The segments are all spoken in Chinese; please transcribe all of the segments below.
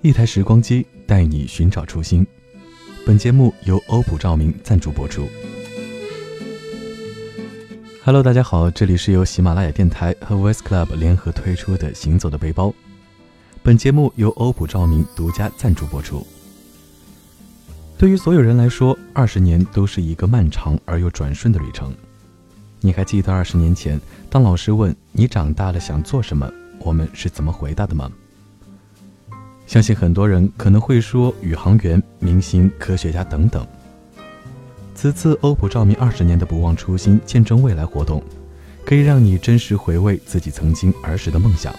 一台时光机带你寻找初心。本节目由欧普照明赞助播出。Hello，大家好，这里是由喜马拉雅电台和 Voice Club 联合推出的《行走的背包》。本节目由欧普照明独家赞助播出。对于所有人来说，二十年都是一个漫长而又转瞬的旅程。你还记得二十年前，当老师问你长大了想做什么，我们是怎么回答的吗？相信很多人可能会说宇航员、明星、科学家等等。此次欧普照明二十年的不忘初心、见证未来活动，可以让你真实回味自己曾经儿时的梦想，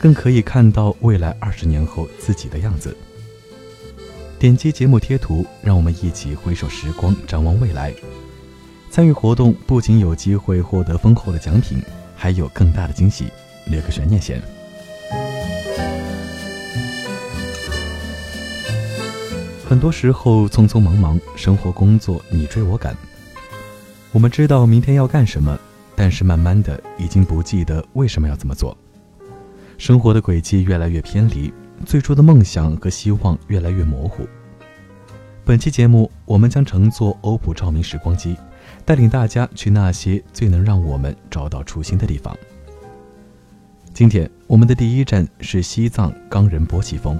更可以看到未来二十年后自己的样子。点击节目贴图，让我们一起回首时光，展望未来。参与活动不仅有机会获得丰厚的奖品，还有更大的惊喜，留个悬念先。很多时候匆匆忙忙，生活工作你追我赶。我们知道明天要干什么，但是慢慢的已经不记得为什么要这么做。生活的轨迹越来越偏离，最初的梦想和希望越来越模糊。本期节目，我们将乘坐欧普照明时光机，带领大家去那些最能让我们找到初心的地方。今天我们的第一站是西藏冈仁波齐峰。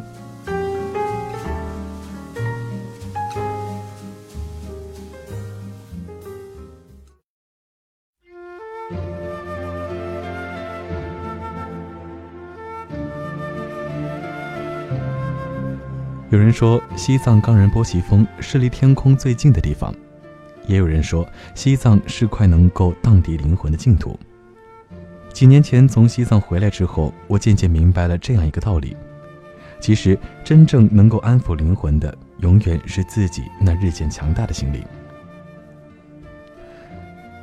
有人说，西藏冈仁波齐峰是离天空最近的地方；也有人说，西藏是块能够荡涤灵魂的净土。几年前从西藏回来之后，我渐渐明白了这样一个道理：其实，真正能够安抚灵魂的，永远是自己那日渐强大的心灵。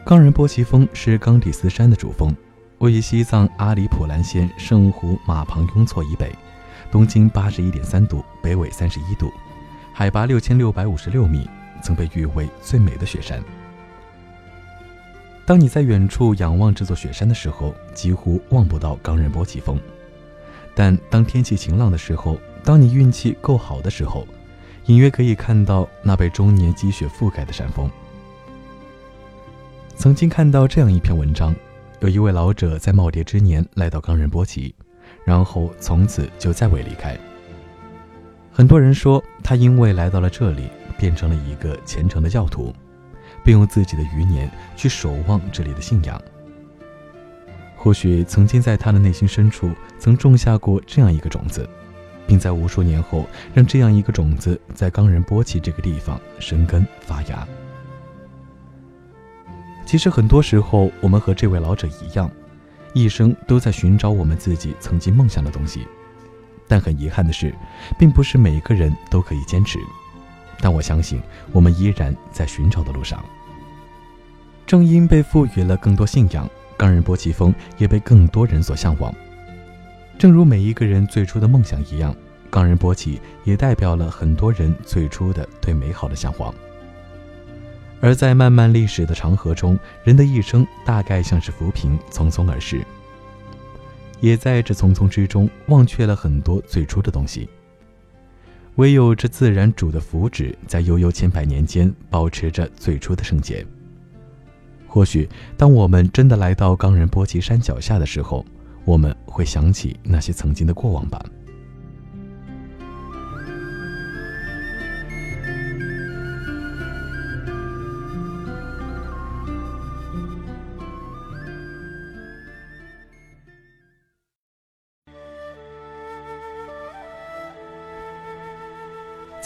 冈仁波齐峰是冈底斯山的主峰，位于西藏阿里普兰县圣湖玛旁雍措以北。东经八十一点三度，北纬三十一度，海拔六千六百五十六米，曾被誉为最美的雪山。当你在远处仰望这座雪山的时候，几乎望不到冈仁波齐峰；但当天气晴朗的时候，当你运气够好的时候，隐约可以看到那被终年积雪覆盖的山峰。曾经看到这样一篇文章，有一位老者在耄耋之年来到冈仁波齐。然后从此就再未离开。很多人说他因为来到了这里，变成了一个虔诚的教徒，并用自己的余年去守望这里的信仰。或许曾经在他的内心深处曾种下过这样一个种子，并在无数年后让这样一个种子在冈仁波齐这个地方生根发芽。其实很多时候，我们和这位老者一样。一生都在寻找我们自己曾经梦想的东西，但很遗憾的是，并不是每一个人都可以坚持。但我相信，我们依然在寻找的路上。正因被赋予了更多信仰，冈仁波齐峰也被更多人所向往。正如每一个人最初的梦想一样，冈仁波齐也代表了很多人最初的对美好的向往。而在漫漫历史的长河中，人的一生大概像是浮萍，匆匆而逝，也在这匆匆之中忘却了很多最初的东西。唯有这自然主的福祉，在悠悠千百年间保持着最初的圣洁。或许，当我们真的来到冈仁波齐山脚下的时候，我们会想起那些曾经的过往吧。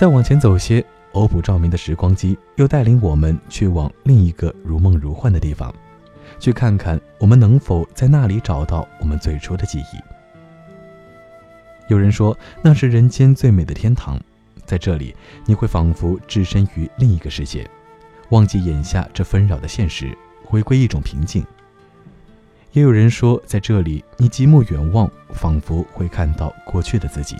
再往前走些，欧普照明的时光机又带领我们去往另一个如梦如幻的地方，去看看我们能否在那里找到我们最初的记忆。有人说那是人间最美的天堂，在这里你会仿佛置身于另一个世界，忘记眼下这纷扰的现实，回归一种平静。也有人说在这里你极目远望，仿佛会看到过去的自己。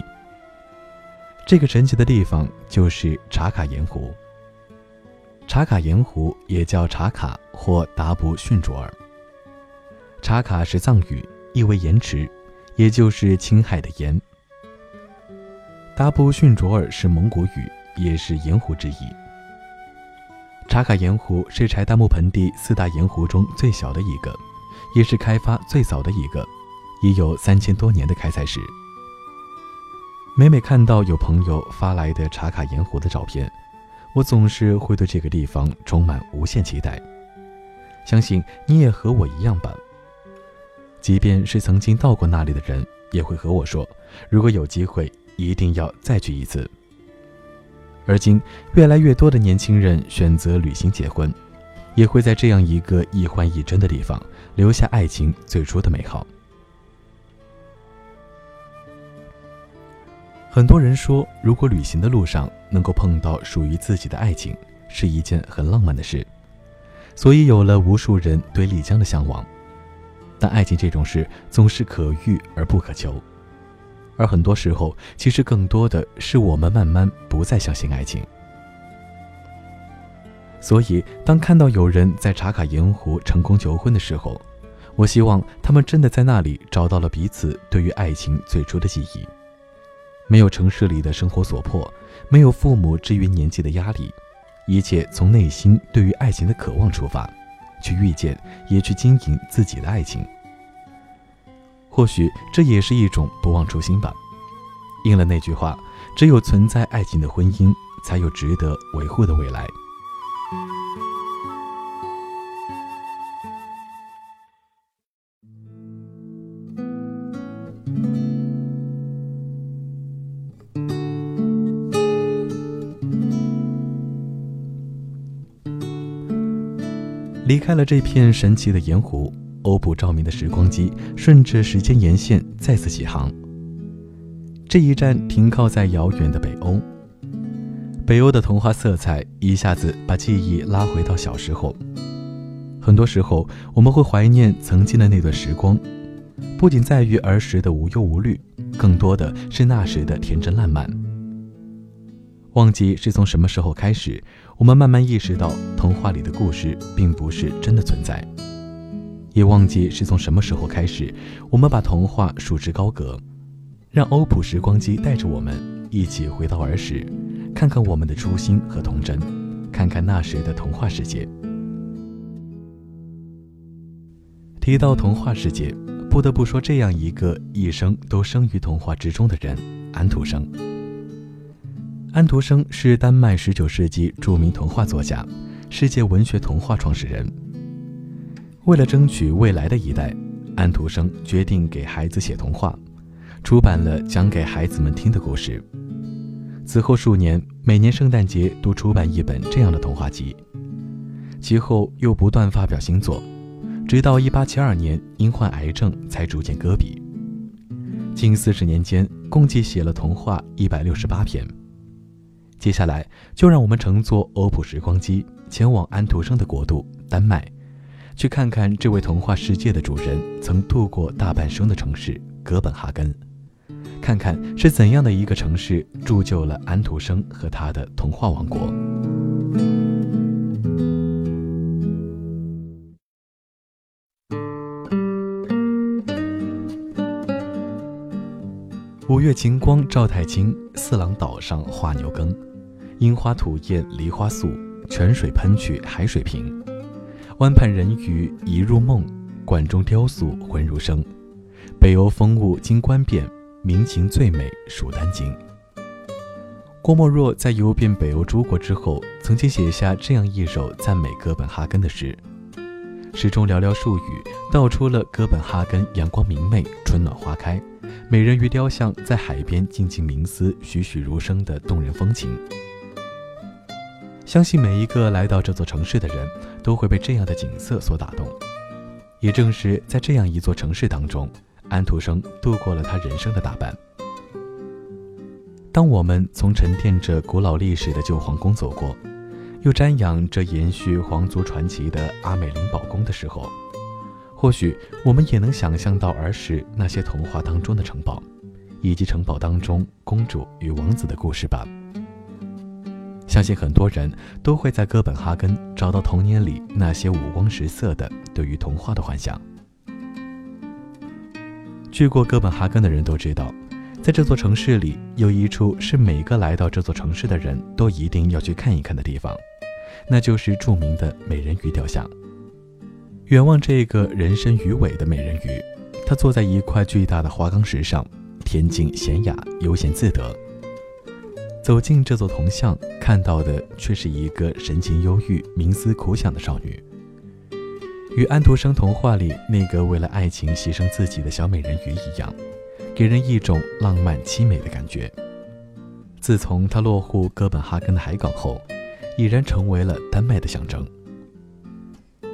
这个神奇的地方就是茶卡盐湖。茶卡盐湖也叫茶卡或达布逊卓尔。茶卡是藏语，意为盐池，也就是青海的盐。达布逊卓尔是蒙古语，也是盐湖之意。茶卡盐湖是柴达木盆地四大盐湖中最小的一个，也是开发最早的一个，已有三千多年的开采史。每每看到有朋友发来的茶卡盐湖的照片，我总是会对这个地方充满无限期待。相信你也和我一样吧。即便是曾经到过那里的人，也会和我说，如果有机会，一定要再去一次。而今，越来越多的年轻人选择旅行结婚，也会在这样一个一幻一真的地方，留下爱情最初的美好。很多人说，如果旅行的路上能够碰到属于自己的爱情，是一件很浪漫的事，所以有了无数人对丽江的向往。但爱情这种事总是可遇而不可求，而很多时候，其实更多的是我们慢慢不再相信爱情。所以，当看到有人在茶卡盐湖成功求婚的时候，我希望他们真的在那里找到了彼此对于爱情最初的记忆。没有城市里的生活所迫，没有父母至于年纪的压力，一切从内心对于爱情的渴望出发，去遇见，也去经营自己的爱情。或许这也是一种不忘初心吧。应了那句话：只有存在爱情的婚姻，才有值得维护的未来。离开了这片神奇的盐湖，欧普照明的时光机顺着时间沿线再次起航。这一站停靠在遥远的北欧，北欧的童话色彩一下子把记忆拉回到小时候。很多时候，我们会怀念曾经的那段时光，不仅在于儿时的无忧无虑，更多的是那时的天真烂漫。忘记是从什么时候开始，我们慢慢意识到童话里的故事并不是真的存在；也忘记是从什么时候开始，我们把童话束之高阁，让欧普时光机带着我们一起回到儿时，看看我们的初心和童真，看看那时的童话世界。提到童话世界，不得不说这样一个一生都生于童话之中的人——安徒生。安徒生是丹麦19世纪著名童话作家，世界文学童话创始人。为了争取未来的一代，安徒生决定给孩子写童话，出版了讲给孩子们听的故事。此后数年，每年圣诞节都出版一本这样的童话集。其后又不断发表新作，直到1872年因患癌症才逐渐搁笔。近四十年间，共计写了童话168篇。接下来，就让我们乘坐欧普时光机，前往安徒生的国度——丹麦，去看看这位童话世界的主人曾度过大半生的城市哥本哈根，看看是怎样的一个城市铸就了安徒生和他的童话王国。五月晴光照太清，四郎岛上画牛耕。樱花吐艳梨花素，泉水喷去海水平。湾畔人鱼一入梦，馆中雕塑魂如生。北欧风物经观遍，民情最美蜀丹经。郭沫若在游遍北欧诸国之后，曾经写下这样一首赞美哥本哈根的诗，诗中寥寥数语道出了哥本哈根阳光明媚、春暖花开、美人鱼雕像在海边静静冥思、栩栩如生的动人风情。相信每一个来到这座城市的人都会被这样的景色所打动。也正是在这样一座城市当中，安徒生度过了他人生的大半。当我们从沉淀着古老历史的旧皇宫走过，又瞻仰着延续皇族传奇的阿美林堡宫的时候，或许我们也能想象到儿时那些童话当中的城堡，以及城堡当中公主与王子的故事吧。相信很多人都会在哥本哈根找到童年里那些五光十色的对于童话的幻想。去过哥本哈根的人都知道，在这座城市里有一处是每个来到这座城市的人都一定要去看一看的地方，那就是著名的美人鱼雕像。远望这个人身鱼尾的美人鱼，她坐在一块巨大的花岗石上，恬静娴雅，悠闲自得。走进这座铜像，看到的却是一个神情忧郁、冥思苦想的少女，与安徒生童话里那个为了爱情牺牲自己的小美人鱼一样，给人一种浪漫凄美的感觉。自从她落户哥本哈根的海港后，已然成为了丹麦的象征。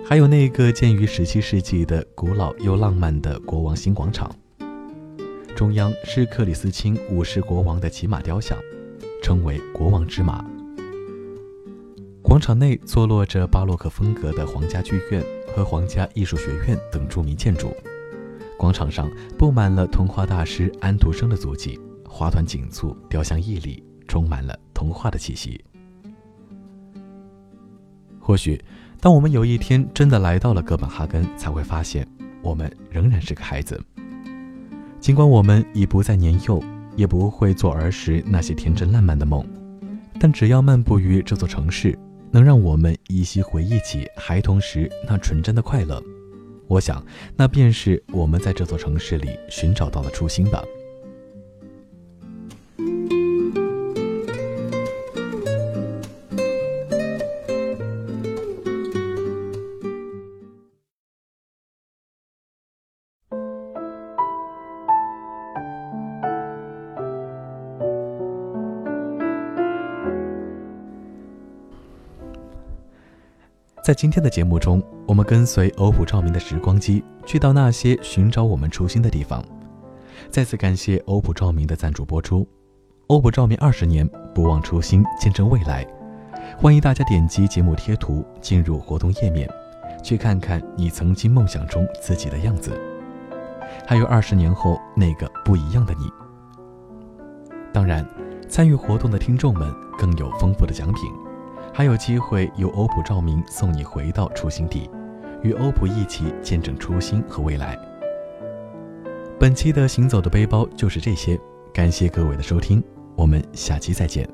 还有那个建于17世纪的古老又浪漫的国王新广场，中央是克里斯钦五世国王的骑马雕像。称为国王之马。广场内坐落着巴洛克风格的皇家剧院和皇家艺术学院等著名建筑。广场上布满了童话大师安徒生的足迹，花团锦簇，雕像屹立，充满了童话的气息。或许，当我们有一天真的来到了哥本哈根，才会发现，我们仍然是个孩子。尽管我们已不再年幼。也不会做儿时那些天真烂漫的梦，但只要漫步于这座城市，能让我们依稀回忆起孩童时那纯真的快乐，我想，那便是我们在这座城市里寻找到的初心吧。在今天的节目中，我们跟随欧普照明的时光机，去到那些寻找我们初心的地方。再次感谢欧普照明的赞助播出。欧普照明二十年，不忘初心，见证未来。欢迎大家点击节目贴图进入活动页面，去看看你曾经梦想中自己的样子，还有二十年后那个不一样的你。当然，参与活动的听众们更有丰富的奖品。还有机会由欧普照明送你回到初心地，与欧普一起见证初心和未来。本期的行走的背包就是这些，感谢各位的收听，我们下期再见。